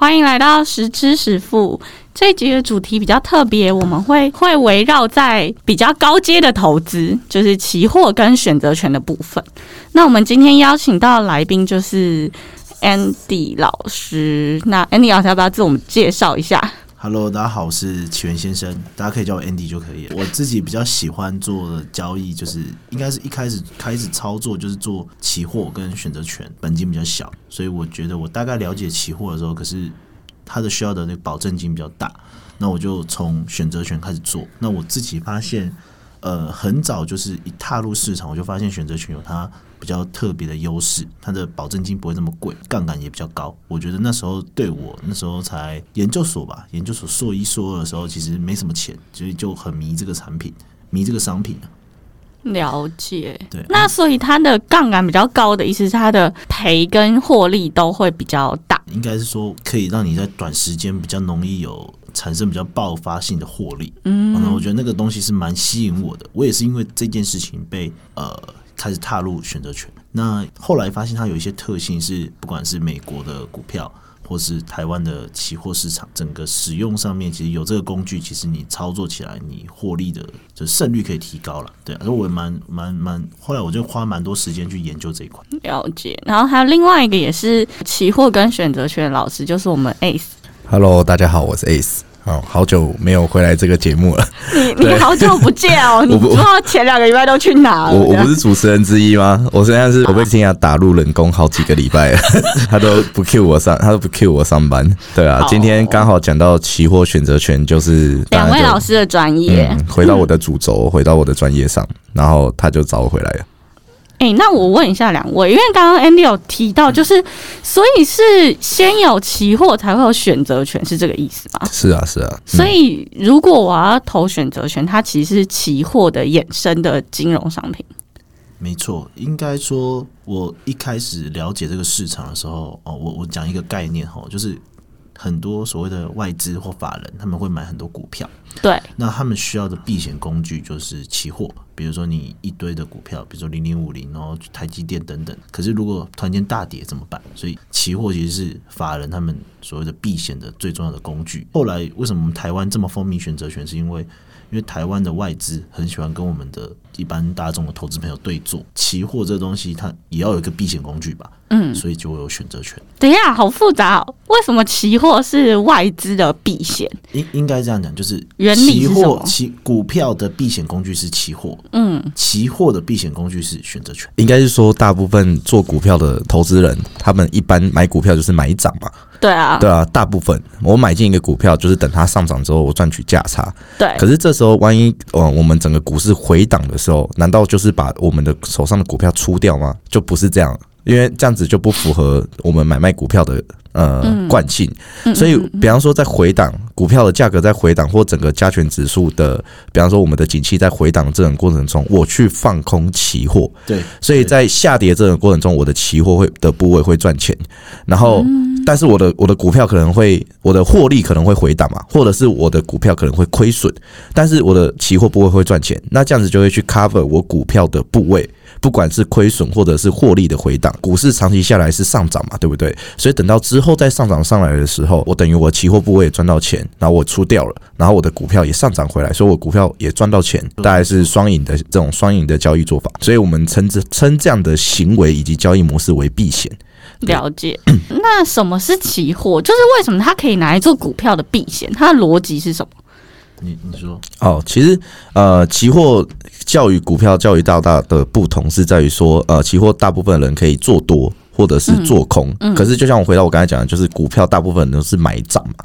欢迎来到十知十富这一集的主题比较特别，我们会会围绕在比较高阶的投资，就是期货跟选择权的部分。那我们今天邀请到的来宾就是 Andy 老师。那 Andy 老师要不要自我介绍一下？Hello，大家好，我是起源先生，大家可以叫我 Andy 就可以。我自己比较喜欢做的交易，就是应该是一开始开始操作就是做期货跟选择权，本金比较小，所以我觉得我大概了解期货的时候，可是它的需要的那个保证金比较大，那我就从选择权开始做。那我自己发现，呃，很早就是一踏入市场，我就发现选择权有它比较特别的优势，它的保证金不会那么贵，杠杆也比较高。我觉得那时候对我那时候才研究所吧，研究所硕一硕二的时候，其实没什么钱，所以就很迷这个产品，迷这个商品啊。了解。对那所以它的杠杆比较高的意思是它的赔跟获利都会比较大。应该是说可以让你在短时间比较容易有产生比较爆发性的获利。嗯，我觉得那个东西是蛮吸引我的。我也是因为这件事情被呃开始踏入选择权。那后来发现它有一些特性是，不管是美国的股票。或是台湾的期货市场，整个使用上面其实有这个工具，其实你操作起来，你获利的就胜率可以提高了。对啊，所以我也蛮蛮蛮，后来我就花蛮多时间去研究这一块。了解。然后还有另外一个也是期货跟选择权的老师，就是我们 Ace。Hello，大家好，我是 Ace。哦，好久没有回来这个节目了。你你好久不见哦，你不不知道前两个礼拜都去哪了？我我不是主持人之一吗？我现在是我被天涯打入冷宫好几个礼拜了，他都不 cue 我上，他都不 cue 我上班。对啊，今天刚好讲到期货选择权，就是两位老师的专业。嗯，回到我的主轴，回到我的专业上，然后他就找我回来了。哎、那我问一下两位，因为刚刚 Andy 有提到，就是所以是先有期货才会有选择权，是这个意思吗？是啊，是啊，所以如果我要投选择权，它其实是期货的衍生的金融商品。没错，应该说，我一开始了解这个市场的时候，哦，我我讲一个概念哈，就是很多所谓的外资或法人，他们会买很多股票，对，那他们需要的避险工具就是期货，比如说你一堆的股票，比如说零零五零，然后台积电等等。可是如果突然间大跌怎么办？所以期货其实是法人他们所谓的避险的最重要的工具。后来为什么我们台湾这么风靡选择权？是因为因为台湾的外资很喜欢跟我们的一般大众的投资朋友对坐，期货这东西它也要有一个避险工具吧，嗯，所以就会有选择权。等一下，好复杂哦。为什么期货是外资的避险？应应该这样讲，就是原理期货期股票的避险工具是期货，嗯，期货的避险工具是选择权。应该是说，大部分做股票的投资人，他们一般买股票就是买涨嘛。对啊，对啊，大部分我买进一个股票，就是等它上涨之后，我赚取价差。对可是这时候，万一呃我们整个股市回档的时候，难道就是把我们的手上的股票出掉吗？就不是这样，因为这样子就不符合我们买卖股票的呃惯性。所以，比方说在回档，股票的价格在回档，或整个加权指数的，比方说我们的景气在回档这种过程中，我去放空期货，对，所以在下跌这种过程中，我的期货会的部位会赚钱，然后，但是我的我的股票可能会我的获利可能会回档嘛，或者是我的股票可能会亏损，但是我的期货部位会赚钱，那这样子就会去 cover 我股票的部位，不管是亏损或者是获利的回档，股市长期下来是上涨嘛，对不对？所以等到之后再上涨上来的时候，我等于我期货部位也赚到钱，然后我出掉了，然后我的股票也上涨回来，所以我股票也赚到钱，大概是双赢的这种双赢的交易做法，所以我们称之称这样的行为以及交易模式为避险。了解。那什么是期货？就是为什么它可以拿来做股票的避险？它的逻辑是什么？你你说哦，其实呃，期货教育股票教育大大的不同是在于说，呃，期货大部分人可以做多或者是做空，可是就像我回到我刚才讲的，就是股票大部分人都是买涨嘛。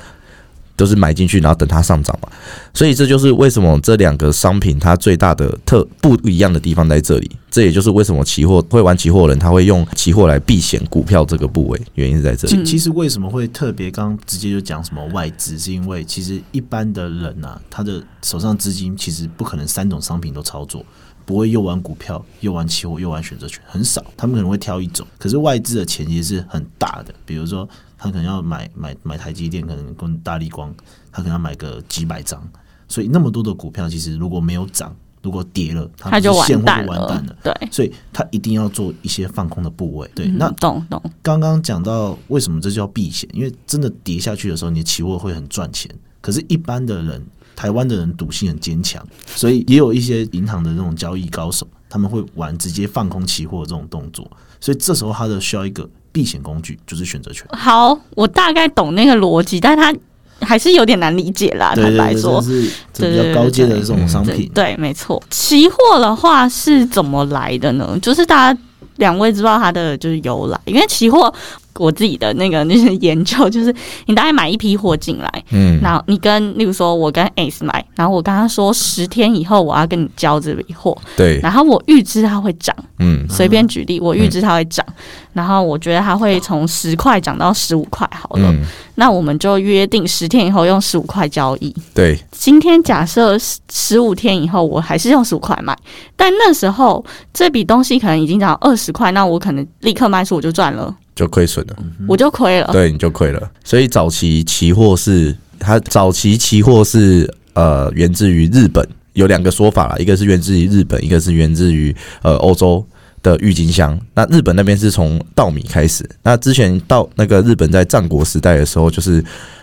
都是买进去，然后等它上涨嘛，所以这就是为什么这两个商品它最大的特不一样的地方在这里。这也就是为什么期货会玩期货人，他会用期货来避险股票这个部位，原因是在这里。其实为什么会特别刚直接就讲什么外资，是因为其实一般的人呐、他的手上资金其实不可能三种商品都操作，不会又玩股票又玩期货又玩选择权，很少，他们可能会挑一种。可是外资的钱也是很大的，比如说他可能要买买买台积电，可能跟大力光，他可能要买个几百张，所以那么多的股票，其实如果没有涨。如果跌了，它它就现货完蛋就完蛋了。对，所以他一定要做一些放空的部位。对，嗯那懂懂，刚刚讲到为什么这叫避险，因为真的跌下去的时候，你的期货会很赚钱。可是，一般的人，台湾的人赌性很坚强，所以也有一些银行的那种交易高手，他们会玩直接放空期货这种动作。所以这时候他的需要一个避险工具，就是选择权。好，我大概懂那个逻辑，但它还是有点难理解啦。坦白说，是比较高阶的这种商品。对对，没错。期货的话是怎么来的呢？就是大家两位知道它的就是由来，因为期货我自己的那个那些研究，就是你大概买一批货进来，嗯，然后你跟例如说我跟 Ace 买，然后我跟他说十天以后我要跟你交这笔货，对，然后我预知它会涨，嗯。随便举例，我预知它会涨，然后我觉得它会从十块涨到十五块好了，嗯，那我们就约定十天以后用十五块交易。对，今天假设十五天以后我还是用十五块买，但那时候这笔东西可能已经涨到二十块，那我可能立刻卖出我就赚了，就亏损了，我就亏了。对，你就亏了。所以早期期货是它早期期货是呃源自于日本，有两个说法啦，一个是源自于日本，一个是源自于呃欧洲。的郁金香，那日本那边是从稻米开始。那之前到那个日本在战国时代的时候，就是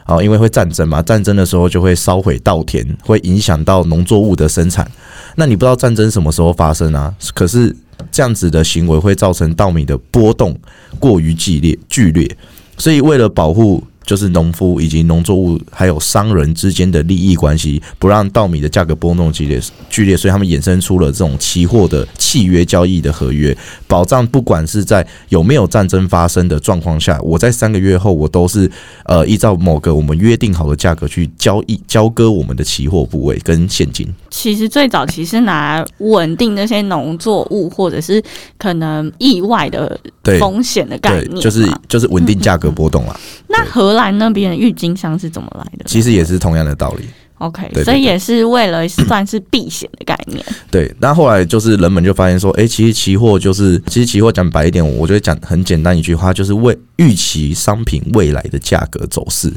啊、因为会战争嘛，战争的时候就会烧毁稻田，会影响到农作物的生产。那你不知道战争什么时候发生啊？可是这样子的行为会造成稻米的波动过于剧烈剧烈，所以为了保护就是农夫以及农作物还有商人之间的利益关系，不让稻米的价格波动激烈剧烈，所以他们衍生出了这种期货的契约交易的合约，保障不管是在有没有战争发生的状况下，我在三个月后我都是呃依照某个我们约定好的价格去交易交割我们的期货部位跟现金。其实最早其实拿来稳定那些农作物或者是可能意外的对风险的概念，就是就是稳定价格波动啦。那荷兰那边的郁金香是怎么来的其实也是同样的道理。？OK，对对所以也是为了 算是避险的概念。对，那后来就是人们就发现说，哎，其实期货就是，其实期货讲白一点，我觉得讲很简单一句话，就是为预期商品未来的价格走势。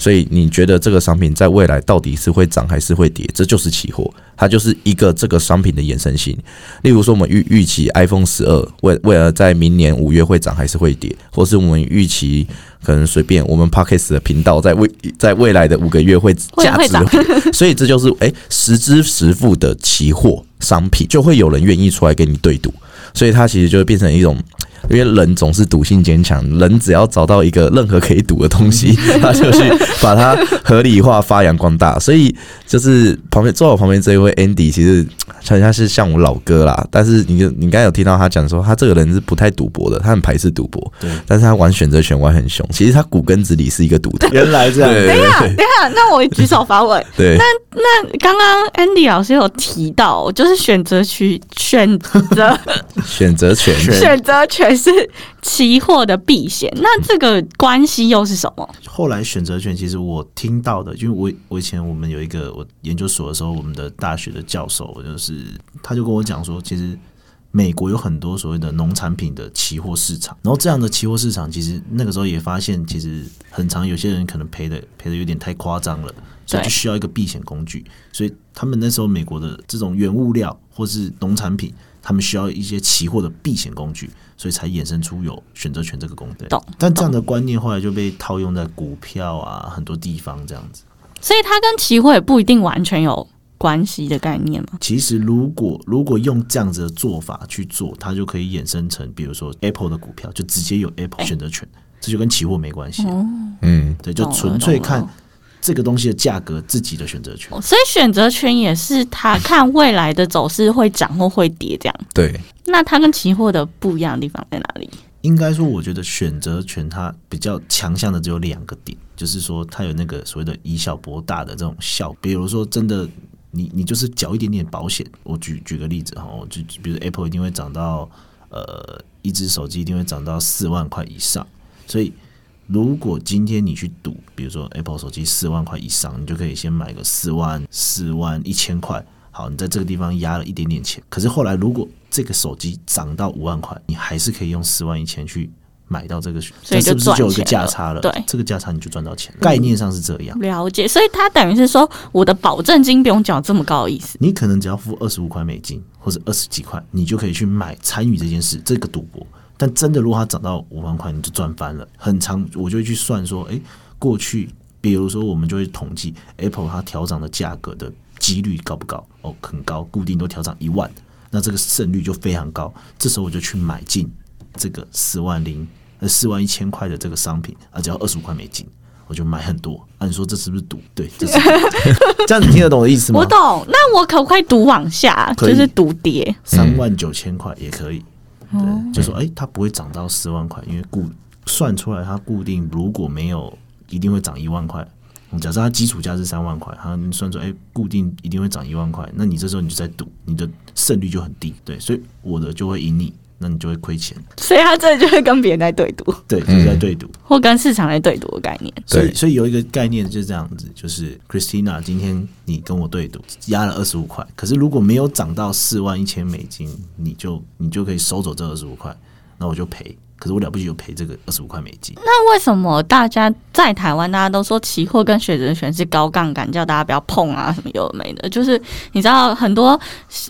所以你觉得这个商品在未来到底是会涨还是会跌？这就是期货，它就是一个这个商品的衍生性。例如说，我们预预期 iPhone 十二为为了在明年五月会涨还是会跌，或是我们预期可能随便我们 Podcast 的频道在未在未来的五个月会价值 所以这就是诶实支实付的期货商品，就会有人愿意出来跟你对赌，所以它其实就会变成一种。因为人总是赌性坚强，人只要找到一个任何可以赌的东西，他就去把它合理化、发扬光大。所以就是旁边坐我旁边这一位 Andy，其实好像是像我老哥啦。但是你你刚才有听到他讲说，他这个人是不太赌博的，他很排斥赌博，对，但是他玩选择权玩很凶。其实他骨根子里是一个赌徒。原来这样。对等一下，等一下，那我举手发问。对，那那刚刚 Andy 老师有提到，就是选择区选择 选择权选择权是期货的避险，那这个关系又是什么？后来选择权，其实我听到的，因为我我以前我们有一个我研究所的时候，我们的大学的教授就是他就跟我讲说，其实美国有很多所谓的农产品的期货市场，然后这样的期货市场，其实那个时候也发现，其实很长有些人可能赔的赔的有点太夸张了，所以就需要一个避险工具，所以他们那时候美国的这种原物料或是农产品。他们需要一些期货的避险工具，所以才衍生出有选择权这个功能。懂但这样的观念后来就被套用在股票啊很多地方这样子。所以它跟期货也不一定完全有关系的概念嘛。其实如果如果用这样子的做法去做，它就可以衍生成，比如说 Apple 的股票就直接有 Apple 选择权，这就跟期货没关系。嗯，对，就纯粹看这个东西的价格自己的选择权。所以选择权也是他看未来的走势会涨或会跌这样。对，那它跟期货的不一样的地方在哪里？应该说，我觉得选择权它比较强项的只有两个点，就是说它有那个所谓的以小博大的这种效。比如说，真的你你就是缴一点点保险。我举举个例子哈，我就比如 Apple 一定会涨到呃一只手机一定会涨到四万块以上，所以如果今天你去赌，比如说 Apple 手机四万块以上，你就可以先买个四万、四万一千块。好，你在这个地方压了一点点钱，可是后来如果这个手机涨到五万块，你还是可以用四万一千去买到这个，所以就是是不是就有一个价差了？对这个价差你就赚到钱，概念上是这样。了解，所以它等于是说，我的保证金不用缴这么高的意思。你可能只要付二十五块美金或者二十几块，你就可以去买参与这件事，这个赌博。但真的，如果它涨到五万块，你就赚翻了。很长，我就会去算说，诶，过去比如说我们就会统计 Apple 它调涨的价格的几率高不高？哦，很高，固定都调涨一万，那这个胜率就非常高。这时候我就去买进这个四万零呃四万一千块的这个商品，啊，只要二十五块美金。我就买很多，啊，你说这是不是赌？对，这是 这样，你听得懂我的意思吗？我懂，那我可不可以赌往下，就是赌跌？三万九千块也可以。对，就说哎、它不会涨到十万块，因为固算出来它固定如果没有一定会涨一万块。嗯假设它基础价是三万块，它算出哎、固定一定会涨一万块，那你这时候你就在赌，你的胜率就很低。对，所以我的就会赢你，那你就会亏钱。所以他这就会跟别人在对赌，对，就是在对赌。或跟市场在对赌的概念。所以，所以有一个概念就是这样子，就是 Christina，今天你跟我对赌，压了二十五块，可是如果没有涨到四万一千美金，你就你就可以收走这二十五块，那我就赔。可是我了不起就赔这个二十五块美金。那为什么大家在台湾大家都说期货跟选择权是高杠杆，叫大家不要碰啊，什么有的没的？就是你知道很多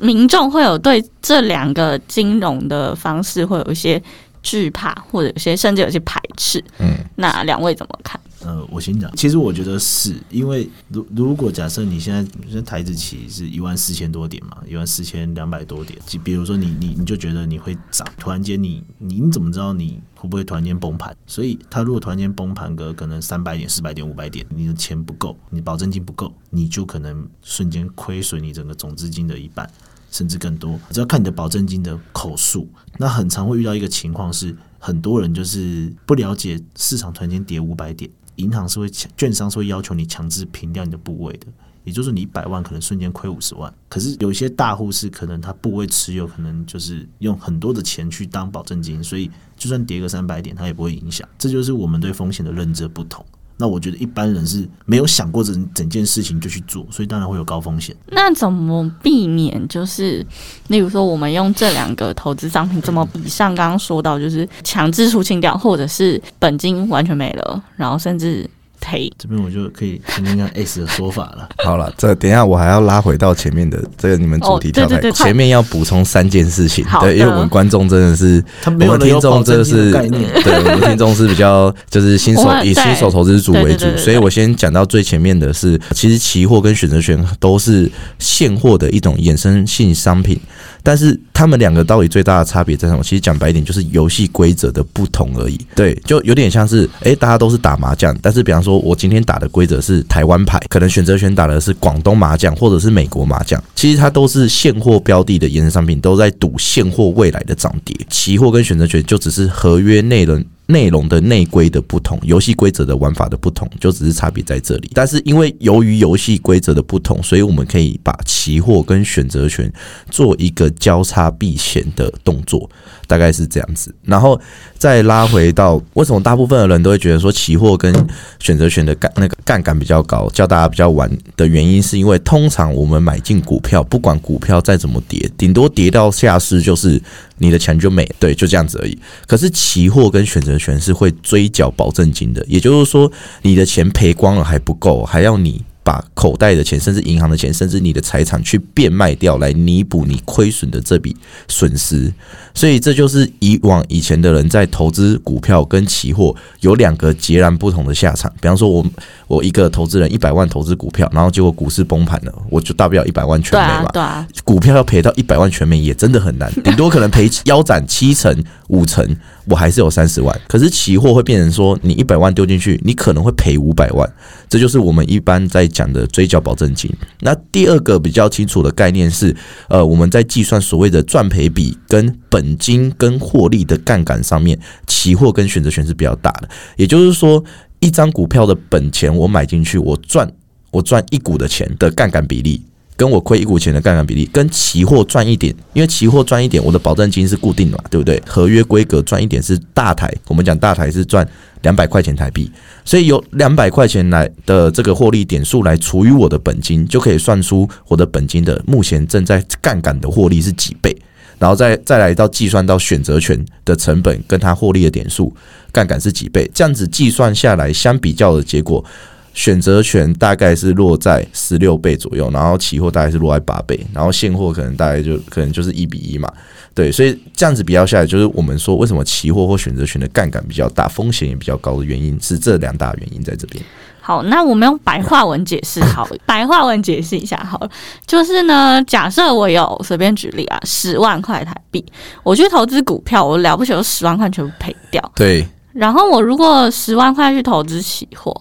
民众会有对这两个金融的方式会有一些惧怕，或者有些甚至有些排斥。嗯，那两位怎么看？呃，我先讲，其实我觉得是因为如如果假设你现在现在台子期是一万四千多点嘛，一万四千两百多点，就比如说你你你就觉得你会涨，突然间你你你怎么知道你会不会突然间崩盘？所以它如果突然间崩盘个可能三百点、四百点、五百点，你的钱不够，你保证金不够，你就可能瞬间亏损你整个总资金的一半。甚至更多，只要看你的保证金的口数。那很常会遇到一个情况是，很多人就是不了解市场突然间跌五百点，银行是会，券商是会要求你强制平掉你的部位的。也就是你一百万可能瞬间亏五十万，可是有些大户是可能他部位持有，可能就是用很多的钱去当保证金，所以就算跌个三百点，它也不会影响。这就是我们对风险的认知不同。那我觉得一般人是没有想过整整件事情就去做，所以当然会有高风险。那怎么避免？就是例如说，我们用这两个投资商品，怎么比上刚刚说到，就是强制出清掉，或者是本金完全没了，然后甚至赔？这边我就可以听听看 S 的说法了。好了，这等一下我还要拉回到前面的这个你们主题哦对跳开，对对前面要补充三件事情，对，因为我们观众真的是，他没有我们听众真的是的概念。对，我们听众是比较 就是新手以新手投资组为主所以我先讲到最前面的是，其实期货跟选择权都是现货的一种衍生性商品，但是他们两个到底最大的差别在什么？其实讲白一点，就是游戏规则的不同而已。对，就有点像是，诶，大家都是打麻将，但是比方说我今天打的规则是台湾牌，可能选择权打的是广东麻将或者是美国麻将，其实它都是现货标的的衍生商品，都在赌现货未来的涨跌。期货跟选择权就只是合约内容。内容的内规的不同，游戏规则的玩法的不同，就只是差别在这里。但是因为由于游戏规则的不同，所以我们可以把期货跟选择权做一个交叉避险的动作，大概是这样子。然后再拉回到为什么大部分的人都会觉得说期货跟选择权的杠那个杠杆比较高，叫大家比较玩的原因，是因为通常我们买进股票，不管股票再怎么跌，顶多跌到下市就是你的钱就没，对，就这样子而已。可是期货跟选择权是会追缴保证金的，也就是说，你的钱赔光了还不够，还要你把口袋的钱，甚至银行的钱，甚至你的财产去变卖掉，来弥补你亏损的这笔损失。所以这就是以往以前的人在投资股票跟期货有两个截然不同的下场。比方说我我一个投资人一百万投资股票，然后结果股市崩盘了，我就大不了一百万全对没嘛，。啊对啊，股票要赔到一百万全没也真的很难，顶多可能赔腰斩七成五成，我还是有三十万。可是期货会变成说，你一百万丢进去，你可能会赔五百万，这就是我们一般在讲的追缴保证金。那第二个比较清楚的概念是，呃，我们在计算所谓的赚赔比跟本金跟获利的杠杆上面，期货跟选择权是比较大的。也就是说，一张股票的本钱我买进去，我赚我赚一股的钱的杠杆比例。跟我亏一股钱的杠杆比例，跟期货赚一点，因为期货赚一点，我的保证金是固定的嘛，对不对？合约规格赚一点是大台，我们讲大台是赚两百块钱台币，所以有两百块钱来的这个获利点数来除以我的本金，就可以算出我的本金的目前正在杠杆的获利是几倍。然后再再来到计算到选择权的成本跟它获利的点数，杠杆是几倍，这样子计算下来，相比较的结果，选择权大概是落在十六倍左右，然后期货大概是落在八倍，然后现货可能大概就可能就是一比一嘛。对，所以这样子比较下来，就是我们说为什么期货或选择权的杠杆比较大，风险也比较高的原因是这两大原因在这边。好，那我们用白话文解释好，白话文解释一下好了，就是呢，假设我有随便举例啊，十万块台币，我去投资股票，我了不起，有十万块全部赔掉。对，然后我如果十万块去投资期货，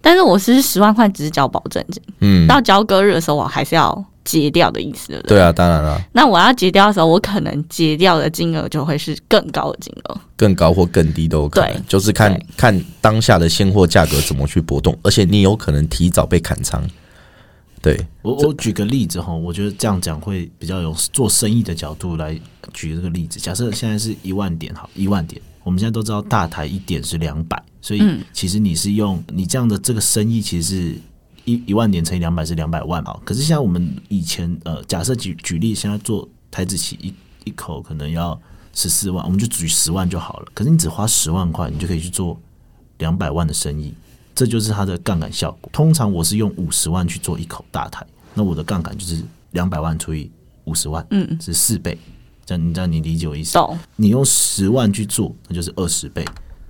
但是我是十万块只是交保证金，嗯，到交割日的时候我还是要结掉的意思，对不对？对啊，当然了，那我要结掉的时候，我可能结掉的金额就会是更高的金额。更高或更低都有可能对，就是看看当下的现货价格怎么去波动，而且你有可能提早被砍仓。对，我我举个例子哈，我觉得这样讲会比较有做生意的角度来举这个例子。假设现在是一万点，好，一万点，我们现在都知道大台一点是两百，所以嗯其实你是用你这样的这个生意，其实是一一万点乘以两百是两百万啊。可是像我们以前呃，假设举举例，现在做台子棋一一口可能要十四万，我们就举十万就好了。可是你只花十万块，你就可以去做两百万的生意。这就是它的杠杆效果。通常我是用五十万去做一口大台，那我的杠杆就是两百万除以五十万，嗯，是四倍。这样你这样你理解我意思？懂？你用十万去做，那就是二十倍，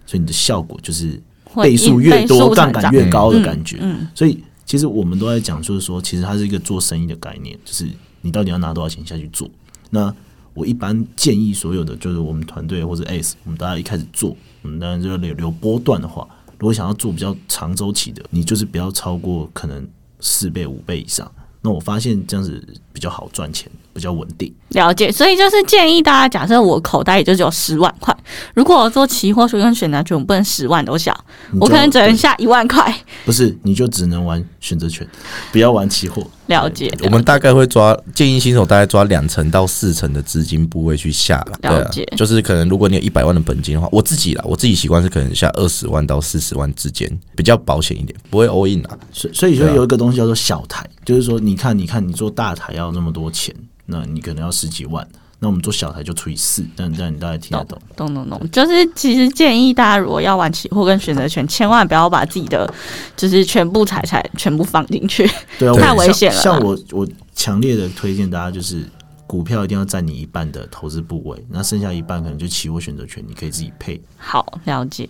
所以你的效果就是倍数越多，杠杆越高的感觉。嗯，所以其实我们都在讲，就是说，其实它是一个做生意的概念，就是你到底要拿多少钱下去做。那我一般建议所有的，就是我们团队或者 ACE，我们大家一开始做，我们当然就留留波段的话，如果想要做比较长周期的，你就是不要超过可能四倍、五倍以上。那我发现这样子比较好赚钱，比较稳定。了解。所以就是建议大家，假设我口袋也就只有十万块，如果我做期货跟选择权，我不能十万都下，我可能只能下一万块。不是，你就只能玩选择权，不要玩期货。了解，我们大概会抓建议新手大概抓两成到四成的资金部位去下了，了解，就是可能如果你有一百万的本金的话，我自己啦，我自己习惯是可能下二十万到四十万之间，比较保险一点，不会 all in 啊。所以所以说对啊有一个东西叫做小台，就是说你看你看你做大台要那么多钱，那你可能要十几万，那我们做小台就除以四，这样这样你大概听得懂。懂懂懂，就是其实建议大家如果要玩期货跟选择权，千万不要把自己的就是全部财产全部放进去。对啊，太危险了像像我我强烈的推荐大家就是。股票一定要占你一半的投资部位，那剩下一半可能就期货选择权，你可以自己配。好，了解。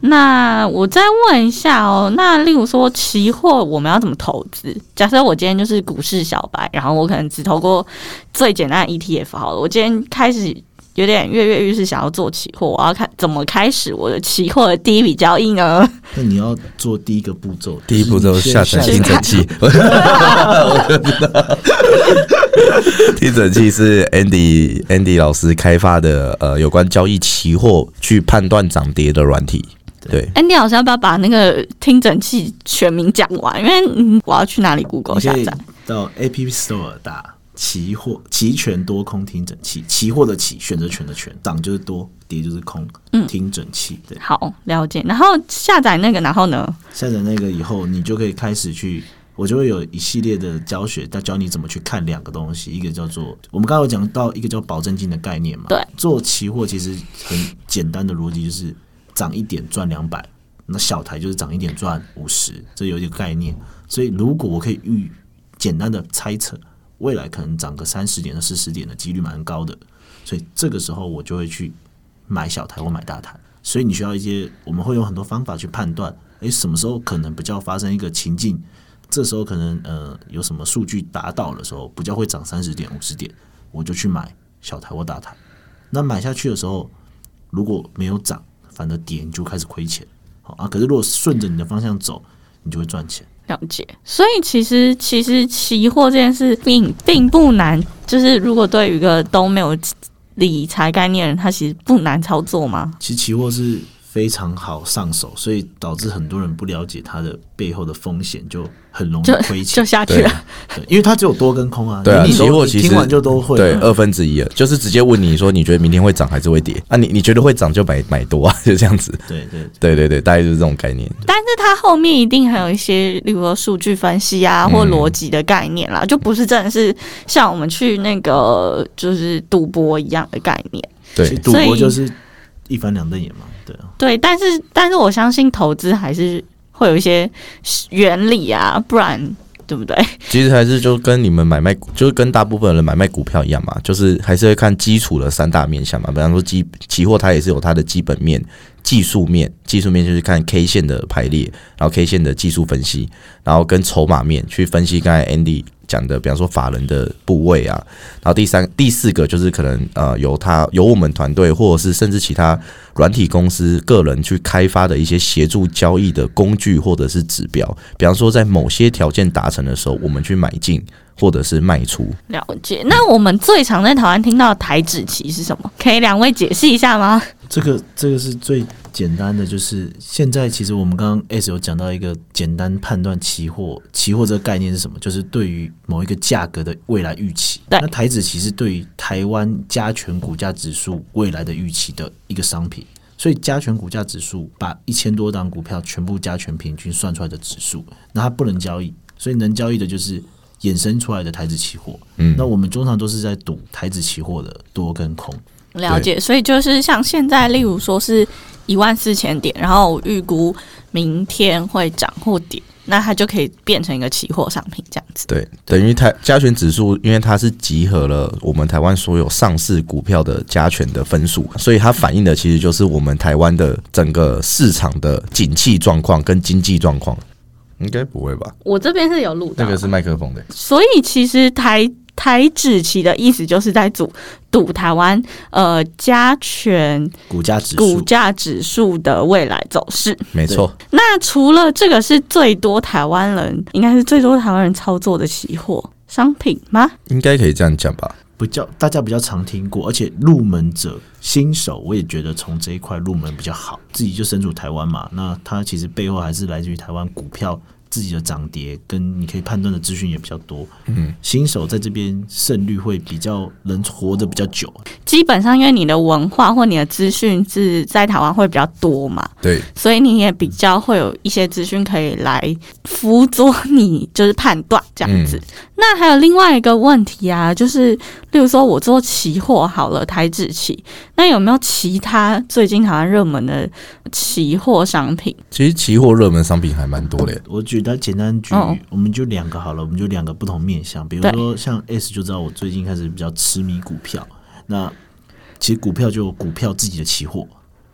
那我再问一下哦，那例如说期货我们要怎么投资？假设我今天就是股市小白，然后我可能只投过最简单的 ETF 好了，我今天开始有点跃跃欲试，想要做期货，我要看怎么开始我的期货的第一笔交易呢？那你要做第一个步骤，第一步骤就是下载你先听诊器，听诊器是 Andy Andy 老师开发的，呃，有关交易期货去判断涨跌的软体。对，Andy 老师要不要把那个听诊器全名讲完？因为嗯，我要去哪里 Google 下载？到 App Store 打期货期权多空听诊器，期货的期，选择权的权，涨就是多，跌就是空，嗯听诊器。对，好，了解。然后下载那个，然后呢？下载那个以后，你就可以开始去。我就会有一系列的教学，要教你怎么去看两个东西，一个叫做我们刚刚有讲到一个叫保证金的概念嘛。对，做期货其实很简单的逻辑就是涨一点赚两百，那小台就是涨一点赚五十，这有一个概念。所以如果我可以预简单的猜测，未来可能涨个三十点到四十点的几率蛮高的，所以这个时候我就会去买小台或买大台。所以你需要一些，我们会用很多方法去判断，诶，什么时候可能比较发生一个情境，这时候可能呃有什么数据达到的时候，比较会涨三十点、五十点，我就去买小台或大台。那买下去的时候，如果没有涨，反而跌，你就开始亏钱。好啊，可是如果顺着你的方向走，你就会赚钱。了解，所以其实其实期货这件事并并不难，就是如果对于一个都没有理财概念的人，他其实不难操作吗？其实期货是非常好上手，所以导致很多人不了解它的背后的风险，就很容易亏钱。就下去对了。对，因为它只有多跟空啊。对期货其实听完就都会。对二分之一了，就是直接问你说你觉得明天会涨还是会跌啊？你你觉得会涨就买买多啊，就这样子。对对对对对，大概就是这种概念。但是它后面一定还有一些，例如说数据分析啊，或嗯逻辑的概念啦，就不是真的是像我们去那个就是赌博一样的概念。对赌博就是一翻两瞪眼嘛。对啊，对，但是但是我相信投资还是会有一些原理啊，不然对不对？其实还是就跟你们买卖，就是跟大部分人买卖股票一样嘛，就是还是会看基础的三大面向嘛。比方说基期货，它也是有它的基本面、技术面。技术面就是看 K 线的排列，然后 K 线的技术分析，然后跟筹码面去分析。刚才 Andy 讲的，比方说法人的部位啊，然后第三、第四个就是可能呃由他由我们团队或者是甚至其他软体公司个人去开发的一些协助交易的工具或者是指标，比方说在某些条件达成的时候，我们去买进或者是卖出。了解。那我们最常在台湾听到台指期是什么？可以两位解释一下吗？这个这个是最简单的，就是现在其实我们刚刚 S 有讲到一个简单判断期货，期货这个概念是什么？就是对于某一个价格的未来预期。那台指期是对于台湾加权股价指数未来的预期的一个商品。所以加权股价指数把一千多档股票全部加权平均算出来的指数，那它不能交易，所以能交易的就是衍生出来的台指期货。嗯那我们通常都是在赌台指期货的多跟空。了解，所以就是像现在，例如说是一万四千点，然后我预估明天会涨或跌，那它就可以变成一个期货商品这样子。对，等于台加权指数，因为它是集合了我们台湾所有上市股票的加权的分数，所以它反映的其实就是我们台湾的整个市场的景气状况跟经济状况。应该不会吧？我这边是有录到，那个是麦克风的。所以其实台台指期的意思就是在赌赌台湾呃加权股价指股数价指数的未来走势。没错，那除了这个是最多台湾人，应该是最多台湾人操作的期货商品吗？应该可以这样讲吧？比较大家比较常听过，而且入门者、新手，我也觉得从这一块入门比较好。自己就身处台湾嘛，那它其实背后还是来自于台湾股票自己的涨跌，跟你可以判断的资讯也比较多。嗯，新手在这边胜率会比较能活得比较久。基本上，因为你的文化或你的资讯是在台湾会比较多嘛，对，所以你也比较会有一些资讯可以来辅佐你，就是判断这样子。那还有另外一个问题啊，就是例如说我做期货好了，台指期，那有没有其他最近好像热门的期货商品？其实期货热门商品还蛮多的。我举单简单举，哦我们就两个好了，我们就两个不同面向。比如对说像 S 就知道我最近开始比较痴迷股票，那其实股票就有股票自己的期货，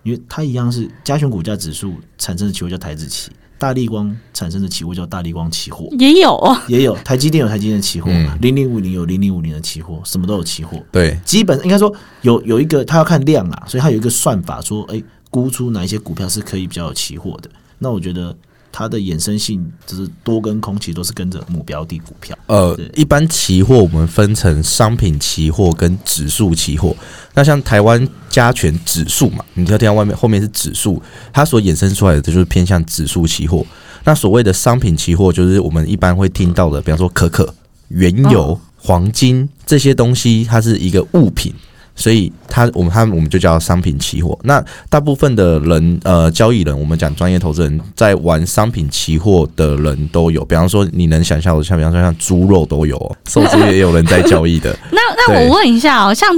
因为它一样是加权股价指数产生的期货叫台指期，大力光产生的期货叫大力光期货，也有啊，也有台积电有台积电的期货嗯，零零五零有零零五零的期货，什么都有期货。对，基本应该说有有一个，它要看量啦，所以它有一个算法说，哎、估出哪一些股票是可以比较有期货的。那我觉得它的衍生性就是多跟空，其实都是跟着目标地股票。呃，一般期货我们分成商品期货跟指数期货。那像台湾加权指数嘛，你要听到外面后面是指数，它所衍生出来的就是偏向指数期货。那所谓的商品期货，就是我们一般会听到的，比方说可可、原油、黄金这些东西，它是一个物品。所以他我们他我们就叫商品期货。那大部分的人呃交易人，我们讲专业投资人在玩商品期货的人都有，比方说你能想象的，像比方说像猪肉都有哦，瘦猪也有人在交易的。那那我问一下哦，像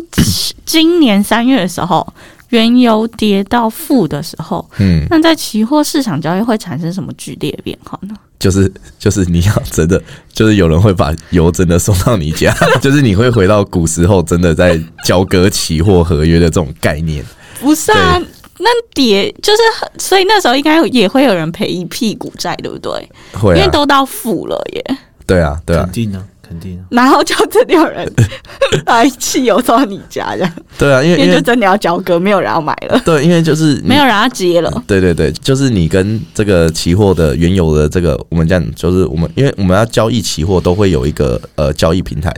今年三月的时候，原油跌到负的时候，嗯，那在期货市场交易会产生什么剧烈的变化呢？就是就是你要真的，就是有人会把油真的送到你家，就是你会回到古时候真的在交割期货合约的这种概念。不是啊，那跌就是很，所以那时候应该也会有人赔一屁股债，对不对？会啊因为，都到负了耶，对啊，对啊肯，定啊，肯定啊。然后就真的有人 把汽油送到你家，这样，对啊，因为因为就真的要交割，没有人要买了，对，因为就是你没有人要接了。对对对，就是你跟这个期货的原有的这个，我们这样就是我们，因为我们要交易期货，都会有一个呃交易平台，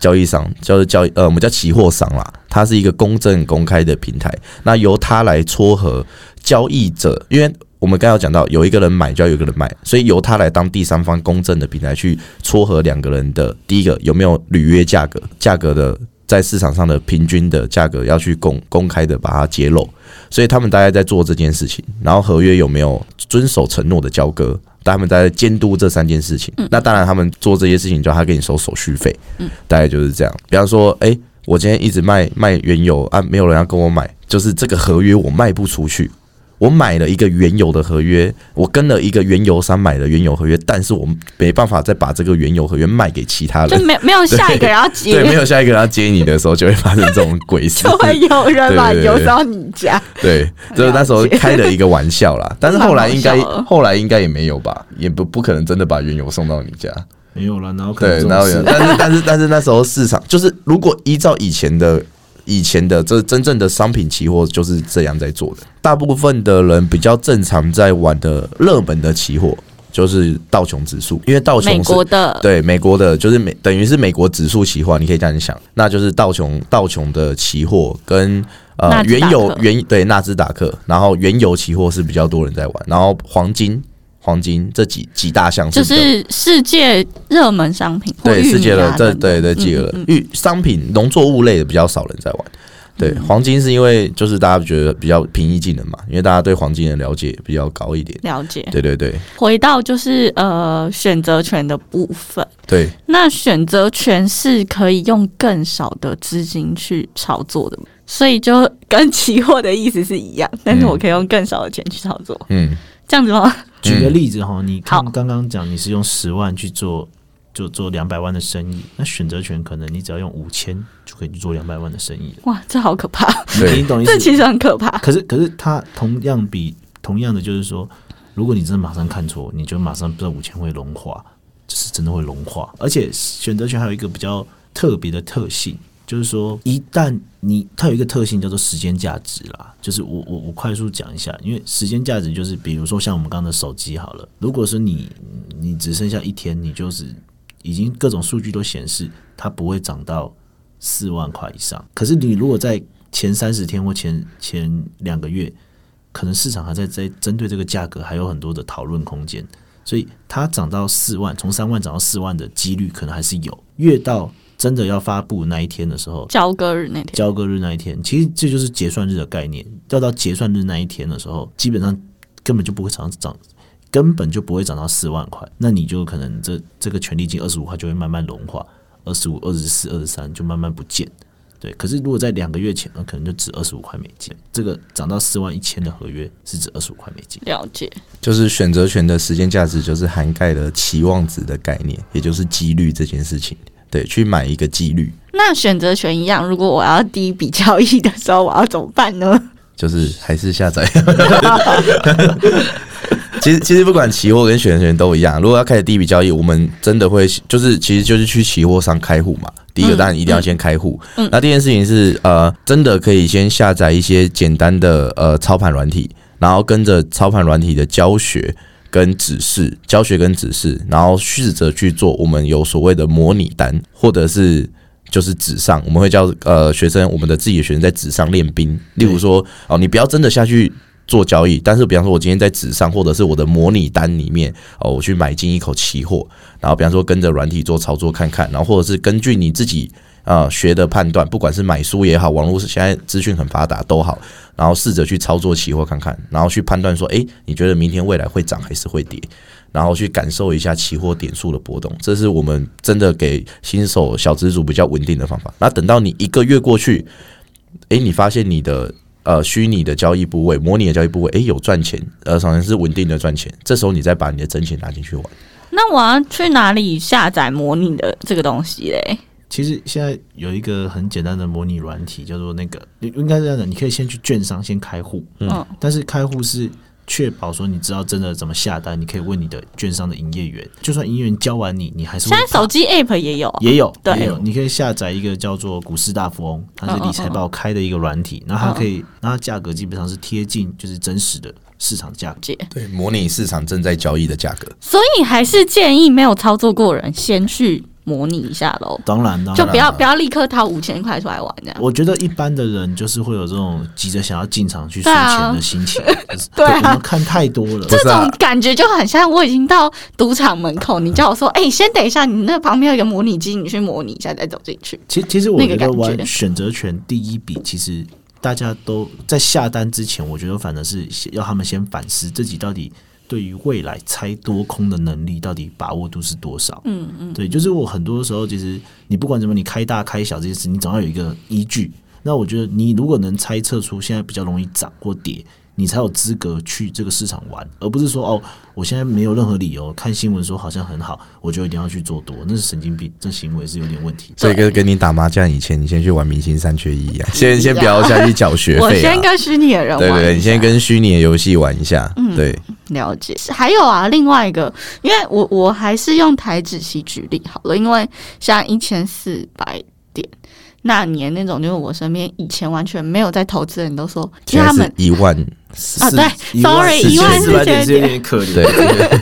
交易商，就是交易呃，我们叫期货商啦，它是一个公正公开的平台，那由它来撮合交易者，因为我们刚刚讲到，有一个人买就要有一个人卖，所以由他来当第三方公正的平台去撮合两个人的第一个有没有履约价格，价格的在市场上的平均的价格要去公公开的把它揭露，所以他们大概在做这件事情，然后合约有没有遵守承诺的交割，他们在监督这三件事情。那当然，他们做这些事情就要他给你收手续费，大概就是这样。比方说，哎、我今天一直卖卖原油啊，没有人要跟我买，就是这个合约我卖不出去。我买了一个原油的合约，我跟了一个原油商买了原油合约，但是我没办法再把这个原油合约卖给其他人，就没没有下一个人要接，对，没有下一个人要接你的时候，就会发生这种鬼事。就会有人把油到你家。对，就是那时候开了一个玩笑啦，但是后来应该后来应该也没有吧，也不不可能真的把原油送到你家。没有了，然后可能对，然后有，但是但是但是那时候市场就是，如果依照以前的以前的这真正的商品期货就是这样在做的，大部分的人比较正常在玩的热门的期货就是道琼指数，因为道琼是国的。对美国的，就是美等于是美国指数期货，你可以这样想，那就是道琼道琼的期货跟呃原油原对纳斯达克，然后原油期货是比较多人在玩，然后黄金黄金这几几大项就是世界热门商品，对世界的这对对几个嗯嗯玉商品农作物类的比较少人在玩。对，黄金是因为就是大家觉得比较平易近人嘛，因为大家对黄金的了解比较高一点。了解。对对对。回到就是呃选择权的部分，对，那选择权是可以用更少的资金去操作的，所以就跟期货的意思是一样，但是我可以用更少的钱去操作，嗯，这样子吗？举个例子哈，你看刚刚讲你是用十万去做，就做两百万的生意，那选择权可能你只要用五千就可以去做两百万的生意了。哇，这好可怕！对你懂意思？这其实很可怕。可是可是它同样比同样的就是说，如果你真的马上看错，你就马上这五千会融化，就是真的会融化。而且选择权还有一个比较特别的特性，就是说一旦你它有一个特性叫做时间价值啦，就是我我我快速讲一下，因为时间价值就是比如说像我们刚刚的手机好了，如果说你你只剩下一天，你就是已经各种数据都显示它不会涨到四万块以上。可是你如果在前三十天或前前两个月，可能市场还在在针对这个价格还有很多的讨论空间，所以它涨到四万，从三万涨到四万的几率可能还是有。越到真的要发布那一天的时候，交割日那天，交割日那一天，其实这就是结算日的概念。要到结算日那一天的时候，基本上根本就不会涨涨，根本就不会涨到四万块。那你就可能这这个权利金二十五块就会慢慢融化，二十五、二十四、二十三就慢慢不见。对，可是如果在两个月前，那可能就值二十五块美金。这个涨到四万一千的合约是值二十五块美金。了解。就是选择权的时间价值就是涵盖了期望值的概念，也就是几率这件事情。对，去买一个几率，那选择权一样，如果我要第一笔交易的时候，我要怎么办呢？就是还是下载。其实其实不管期货跟选择权都一样，如果要开始第一笔交易，我们真的会就是其实就是去期货上开户嘛。第一个嗯当然一定要先开户，嗯那第二件事情是呃，真的可以先下载一些简单的呃操盘软体，然后跟着操盘软体的教学。跟指示，教学跟指示，然后试着去做我们有所谓的模拟单，或者是就是纸上，我们会教呃学生，我们的自己的学生在纸上练兵。例如说，哦，你不要真的下去做交易，但是比方说，我今天在纸上或者是我的模拟单里面，哦，我去买进一口期货，然后比方说跟着软体做操作看看，然后或者是根据你自己呃学的判断，不管是买书也好，网络是现在资讯很发达都好，然后试着去操作期货看看，然后去判断说，诶，你觉得明天未来会涨还是会跌？然后去感受一下期货点数的波动，这是我们真的给新手小资主比较稳定的方法。那等到你一个月过去，诶，你发现你的呃虚拟的交易部位、模拟的交易部位，诶，有赚钱，呃，好像是稳定的赚钱，这时候你再把你的真钱拿进去玩。那我要去哪里下载模拟的这个东西嘞？其实现在有一个很简单的模拟软体，叫做那个，应应该是这样的，你可以先去券商先开户，嗯，但是开户是确保说你知道真的怎么下单，你可以问你的券商的营业员，就算营业员教完你，你还是现在手机 app 也有啊，也有，对也有，你可以下载一个叫做股市大富翁，它是理财报开的一个软体，然后它可以，然后它价格基本上是贴近就是真实的市场价格。解。对，模拟市场正在交易的价格。所以还是建议没有操作过的人先去模拟一下喽。当然，啦就不要不要立刻掏五千块出来玩这样。我觉得一般的人就是会有这种急着想要进场去输钱的心情，就是 对啊我们看太多了。这种感觉就很像我已经到赌场门口，你叫我说：“哎、先等一下，你那旁边有一个模拟机，你去模拟一下再走进去。其其实我觉得玩选择权第一笔，其实大家都在下单之前，我觉得反正是要他们先反思自己到底对于未来猜多空的能力到底把握度是多少。嗯嗯，对，就是我很多时候其实你不管怎么你开大开小这件事，你总要有一个依据。那我觉得你如果能猜测出现在比较容易涨或跌，你才有资格去这个市场玩，而不是说哦，我现在没有任何理由看新闻说好像很好，我就一定要去做多，那是神经病，这行为是有点问题。所以跟跟你打麻将以前，你先去玩明星三缺一啊，先先不要下去缴学费啊。先跟虚拟的人玩。对对对，你先跟虚拟的游戏玩一下。嗯对，了解。还有啊，另外一个，因为我我还是用台指期举例好了，因为像一千四百点。那年那种，就是我身边以前完全没有在投资的人都说，因现在是为他们一万，啊，对，sorry，一万四千点。是有点可怜，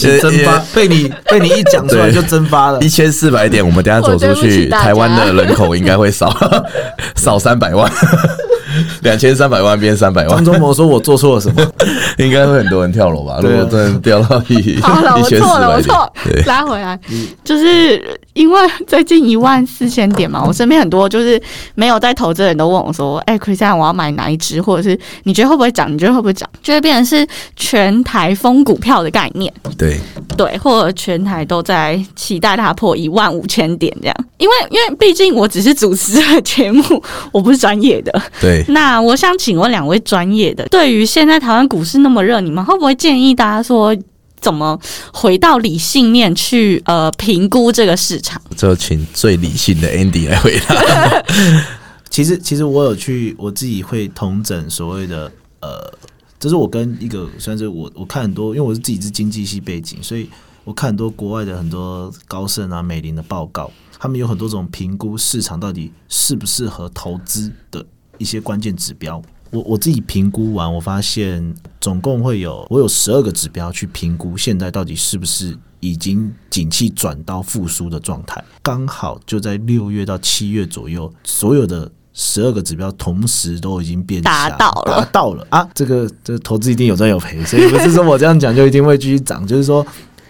对 蒸发被你被你一讲出来就蒸发了。一。千四百点，我们等下走出去，台湾的人口应该会少 少三百万，两千三百万变三百万。张，忠谋说：“我做错了什么？应该会很多人跳楼吧？如果真的掉到一好了，一千四我错了，我百错拉回来，就是因为最近一万四千点嘛，我身边很多就是没有在投资的人都问我说：“哎、a n 我要买哪一只？或者是你觉得会不会涨？你觉得会不会涨？”就会变成是全台封股票的概念，对，对，或者全台都在期待它破一万五千点这样。因为因为毕竟我只是主持的节目，我不是专业的。对，那我想请问两位专业的，对于现在台湾股市那么热，你们会不会建议大家说，怎么回到理性面去呃评估这个市场？就请最理性的 Andy 来回答。其实，其实我有去，我自己会统整所谓的呃，这是我跟一个算是我我看很多，因为我是自己是经济系背景，所以我看很多国外的很多高盛啊、美林的报告，他们有很多种评估市场到底适不适合投资的一些关键指标。我我自己评估完，我发现总共会有我有十二个指标去评估现在到底是不是已经景气转到复苏的状态。刚好就在六月到七月左右，所有的十二个指标同时都已经变达到了达到了啊！这个这个投资一定有赚有赔，所以不是说我这样讲就一定会继续涨，就是说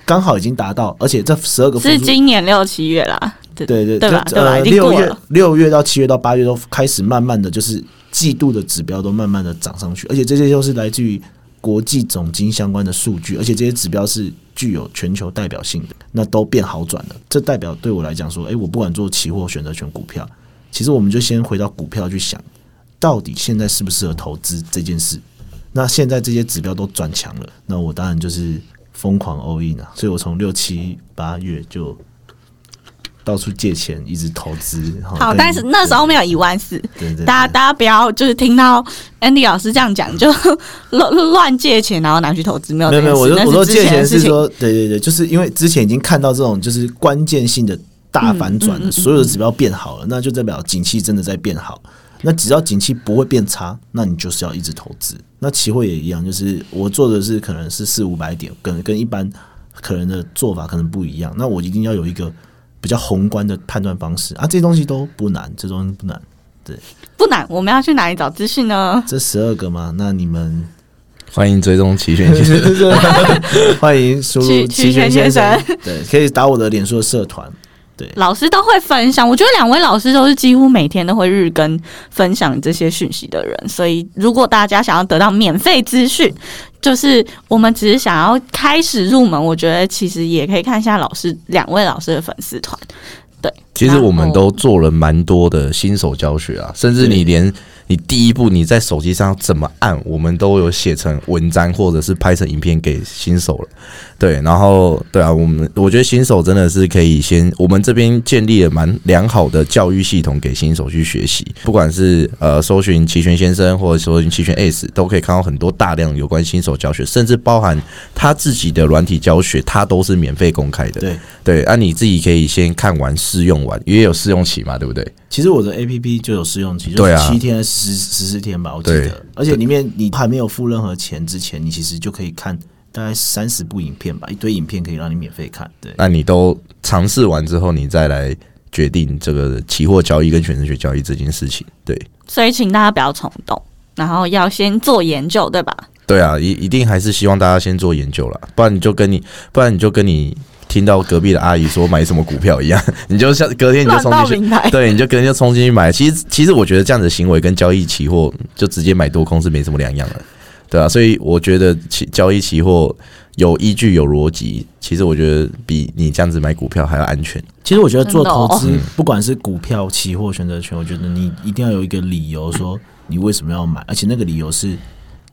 刚好已经达到，而且这十二个复是今年六七月啦，对对对对吧就对吧呃六月六月到七月到八月都开始慢慢的就是季度的指标都慢慢的涨上去，而且这些都是来自于国际总经相关的数据，而且这些指标是具有全球代表性的，那都变好转了。这代表对我来讲说，诶，我不管做期货、选择权、股票，其实我们就先回到股票去想，到底现在适不适合投资这件事。那现在这些指标都转强了，那我当然就是疯狂 all in 啊！所以我从六七八月就到处借钱，一直投资。好，但是那时候没有一万四，大家大家不要就是听到 Andy 老师这样讲就 乱乱借钱，然后拿去投资，没有没有没有，我说我说借钱是说，对对对，就是因为之前已经看到这种就是关键性的大反转了，嗯嗯嗯所有的指标变好了，那就代表景气真的在变好。那只要景气不会变差，那你就是要一直投资。那期货也一样，就是我做的是可能是四五百点，跟跟一般可能的做法可能不一样。那我一定要有一个比较宏观的判断方式啊，这些东西都不难，这东西不难。对不难。我们要去哪里找资讯呢？这十二个嘛，那你们欢迎追踪齐全先生。欢迎输入齐齐全先生，对，可以打我的脸书的社团。老师都会分享，我觉得两位老师都是几乎每天都会日更分享这些讯息的人，所以如果大家想要得到免费资讯，就是我们只是想要开始入门，我觉得其实也可以看一下老师两位老师的粉丝团。对，其实我们都做了蛮多的新手教学啊，甚至你连你第一步你在手机上怎么按，我们都有写成文章或者是拍成影片给新手了。对，然后对啊，我们我觉得新手真的是可以先，我们这边建立了蛮良好的教育系统给新手去学习，不管是呃搜寻齐全先生或者搜寻齐全 S，都可以看到很多大量有关新手教学，甚至包含他自己的软体教学，他都是免费公开的。对，对，啊，你自己可以先看完试用完，因为有试用期嘛，对不对？其实我的 A P P 就有试用期，就七天、十十四天吧，我记得。而且里面你还没有付任何钱之前，你其实就可以看大概三十部影片吧，一堆影片可以让你免费看。对，那你都尝试完之后，你再来决定这个期货交易跟选择权交易这件事情。对，所以请大家不要冲动，然后要先做研究，对吧？对啊，一一定还是希望大家先做研究了，不然你就跟你，不然你就跟你听到隔壁的阿姨说买什么股票一样，你就像隔天你就冲进去。对，你就隔天就冲进去买。其实，其实我觉得这样的行为跟交易期货就直接买多空是没什么两样的，对啊，所以我觉得期交易期货有依据、有逻辑，其实我觉得比你这样子买股票还要安全。其实我觉得做投资哦，不管是股票、期货、选择权，我觉得你一定要有一个理由，说你为什么要买，而且那个理由是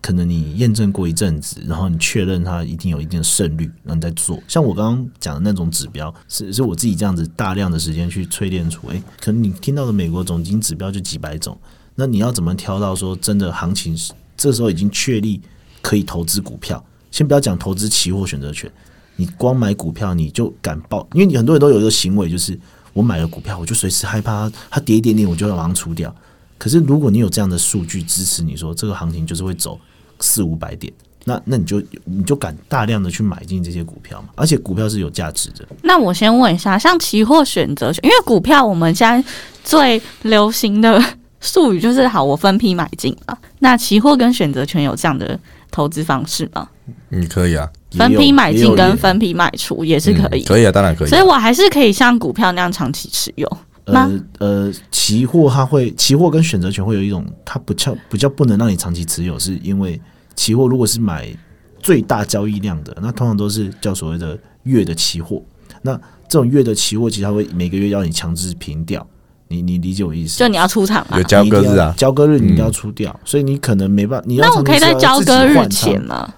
可能你验证过一阵子，然后你确认它一定有一定的胜率，然后你再做。像我刚刚讲的那种指标，是是我自己这样子大量的时间去淬炼出。诶，可能你听到的美国总金指标就几百种，那你要怎么挑到说真的行情是这时候已经确立可以投资股票？先不要讲投资期货、选择权，你光买股票你就敢报，因为你很多人都有一个行为，就是我买了股票，我就随时害怕它它跌一点点，我就要马上出掉。可是如果你有这样的数据支持你说这个行情就是会走四五百点，那那你就你就敢大量的去买进这些股票嘛，而且股票是有价值的。那我先问一下，像期货选择权，因为股票我们现在最流行的术语就是好，我分批买进嘛。那期货跟选择权有这样的投资方式吗？你可以啊，分批买进跟分批卖出也是可以，嗯可以啊，当然可以啊。所以我还是可以像股票那样长期持有。吗呃呃，期货它会，期货跟选择权会有一种，它不叫不叫不能让你长期持有，是因为期货如果是买最大交易量的，那通常都是叫所谓的月的期货。那这种月的期货，其实它会每个月要你强制平掉，你你理解我意思？就你要出场嘛有？交割日啊，交割日你一定要嗯出掉，所以你可能没办法。你要那我可以在交割日前嘛？吗？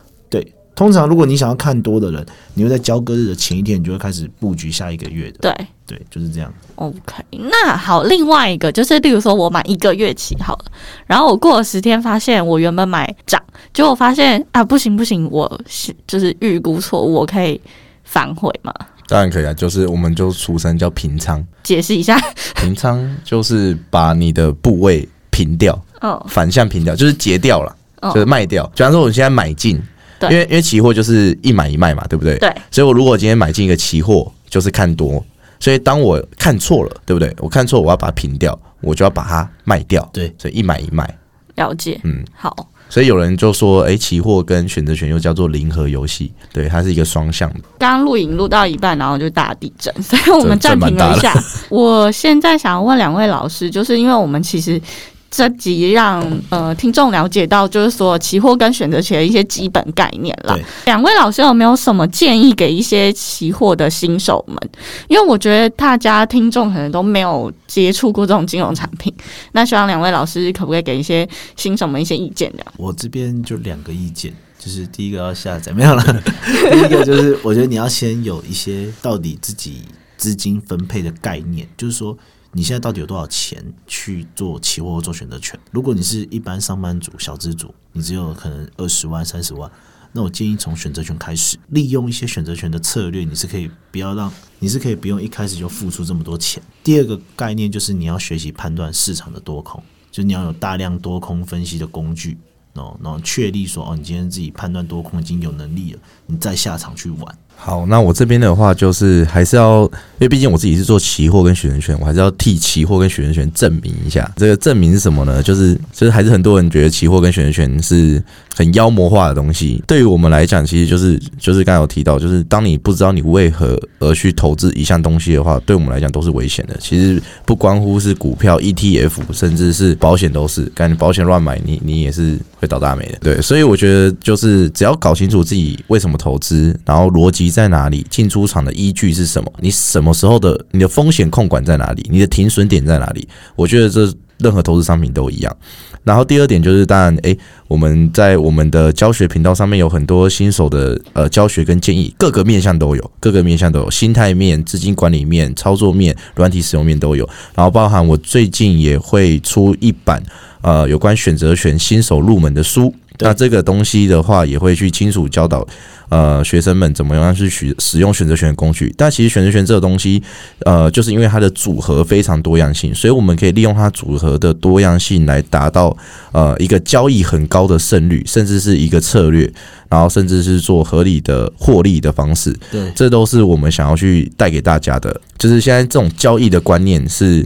对，通常如果你想要看多的人，你会在交割日的前一天，你就会开始布局下一个月的。对对，就是这样。，OK。那好，另外一个就是，例如说我买一个月期好了，然后我过了十天，发现我原本买涨，结果发现啊，不行不行，我是就是预估错误，我可以反悔嘛？当然可以啊，就是我们就俗称叫平仓，解释一下，平仓就是把你的部位平掉，嗯反向平掉，就是结掉了，嗯就是卖掉。假如说我现在买进，因为因为期货就是一买一卖嘛，对不对？对，所以我如果今天买进一个期货，就是看多，所以当我看错了，对不对？我看错，我要把它平掉，我就要把它卖掉。对，所以一买一卖，了解，嗯，好，所以有人就说，诶，期货跟选择权又叫做零和游戏，对，它是一个双向的。刚刚录影录到一半，然后就大地震，所以我们暂停了一下。我现在想要问两位老师，就是因为我们其实这集让呃听众了解到，就是说期货跟选择权的一些基本概念啦。两位老师有没有什么建议给一些期货的新手们？因为我觉得大家听众可能都没有接触过这种金融产品，那希望两位老师可不可以给一些新手们一些意见？这样我这边就两个意见，就是第一个要下载 没有了，第一个就是我觉得你要先有一些到底自己资金分配的概念，就是说你现在到底有多少钱去做期货或做选择权。如果你是一般上班族、小资族，你只有可能二十万、三十万。那我建议从选择权开始，利用一些选择权的策略，你是可以不要让，你是可以不用一开始就付出这么多钱。第二个概念就是你要学习判断市场的多空，就你要有大量多空分析的工具，哦，然后确立说哦，你今天自己判断多空已经有能力了，你再下场去玩。好，那我这边的话就是还是要，因为毕竟我自己是做期货跟选择权，我还是要替期货跟选择权证明一下。这个证明是什么呢？就是就是还是很多人觉得期货跟选择权是很妖魔化的东西。对于我们来讲，其实就是就是刚才有提到，就是当你不知道你为何而去投资一项东西的话，对我们来讲都是危险的。其实不关乎是股票、ETF，甚至是保险都是，感觉保险乱买，你你也是会倒大霉的。对，所以我觉得就是只要搞清楚自己为什么投资，然后逻辑在哪里，进出场的依据是什么，你什么时候的你的风险控管在哪里，你的停损点在哪里，我觉得这任何投资商品都一样。然后第二点就是，当然，诶，我们在我们的教学频道上面有很多新手的呃教学跟建议，各个面向都有，各个面向都有，心态面、资金管理面、操作面、软体使用面都有。然后包含我最近也会出一版呃有关选择权新手入门的书。对那这个东西的话，也会去清楚教导呃学生们怎么样去使使用选择权的工具。但其实选择权这个东西，呃，就是因为它的组合非常多样性，所以我们可以利用它组合的多样性来达到呃一个交易很高的胜率，甚至是一个策略。然后甚至是做合理的获利的方式，对，这都是我们想要去带给大家的。就是现在这种交易的观念是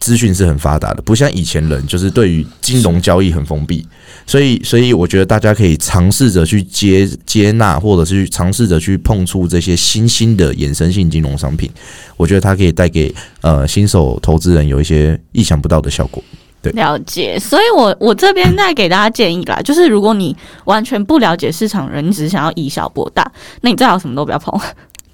资讯是很发达的，不像以前人就是对于金融交易很封闭，所以所以我觉得大家可以尝试着去接接纳，或者是尝试着去碰触这些新兴的衍生性金融商品，我觉得它可以带给呃新手投资人有一些意想不到的效果。对了解，所以我我这边再给大家建议啦，就是如果你完全不了解市场人，你只是想要以小博大，那你最好什么都不要碰。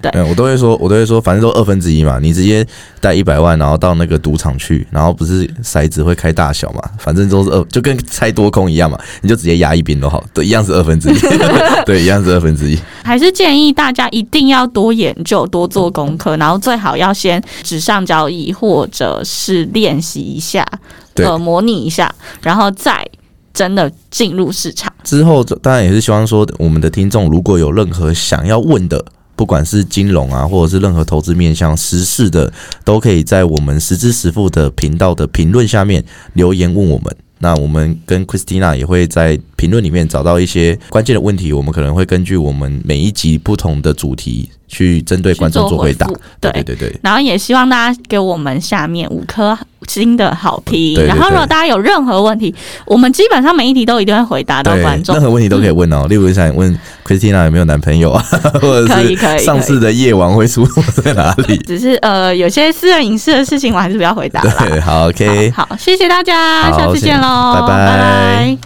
对嗯，我都会说，我都会说，反正都二分之一嘛，你直接带一百万，然后到那个赌场去，然后不是骰子会开大小嘛，反正都是二，就跟猜多空一样嘛，你就直接压一边都好，对，一样是二分之一，对，一样是二分之一。还是建议大家一定要多研究、多做功课，然后最好要先纸上交易，或者是练习一下，对呃，模拟一下，然后再真的进入市场。之后当然也是希望说，我们的听众如果有任何想要问的，不管是金融啊，或者是任何投资面向时事的，都可以在我们实支实付的频道的评论下面留言问我们。那我们跟 Christina 也会在评论里面找到一些关键的问题，我们可能会根据我们每一集不同的主题去针对观众做回答。对对对然后也希望大家给我们下面五颗星的好评。然后如果大家有任何问题，我们基本上每一题都一定会回答到对观众任。何问题都可以问哦。例如想问 Christina 有没有男朋友啊，或者是上次的夜晚会出没在哪里？只是呃，有些私人隐私的事情，我还是不要回答啦。对，好，OK。好，好谢谢大家，下次见喽，拜拜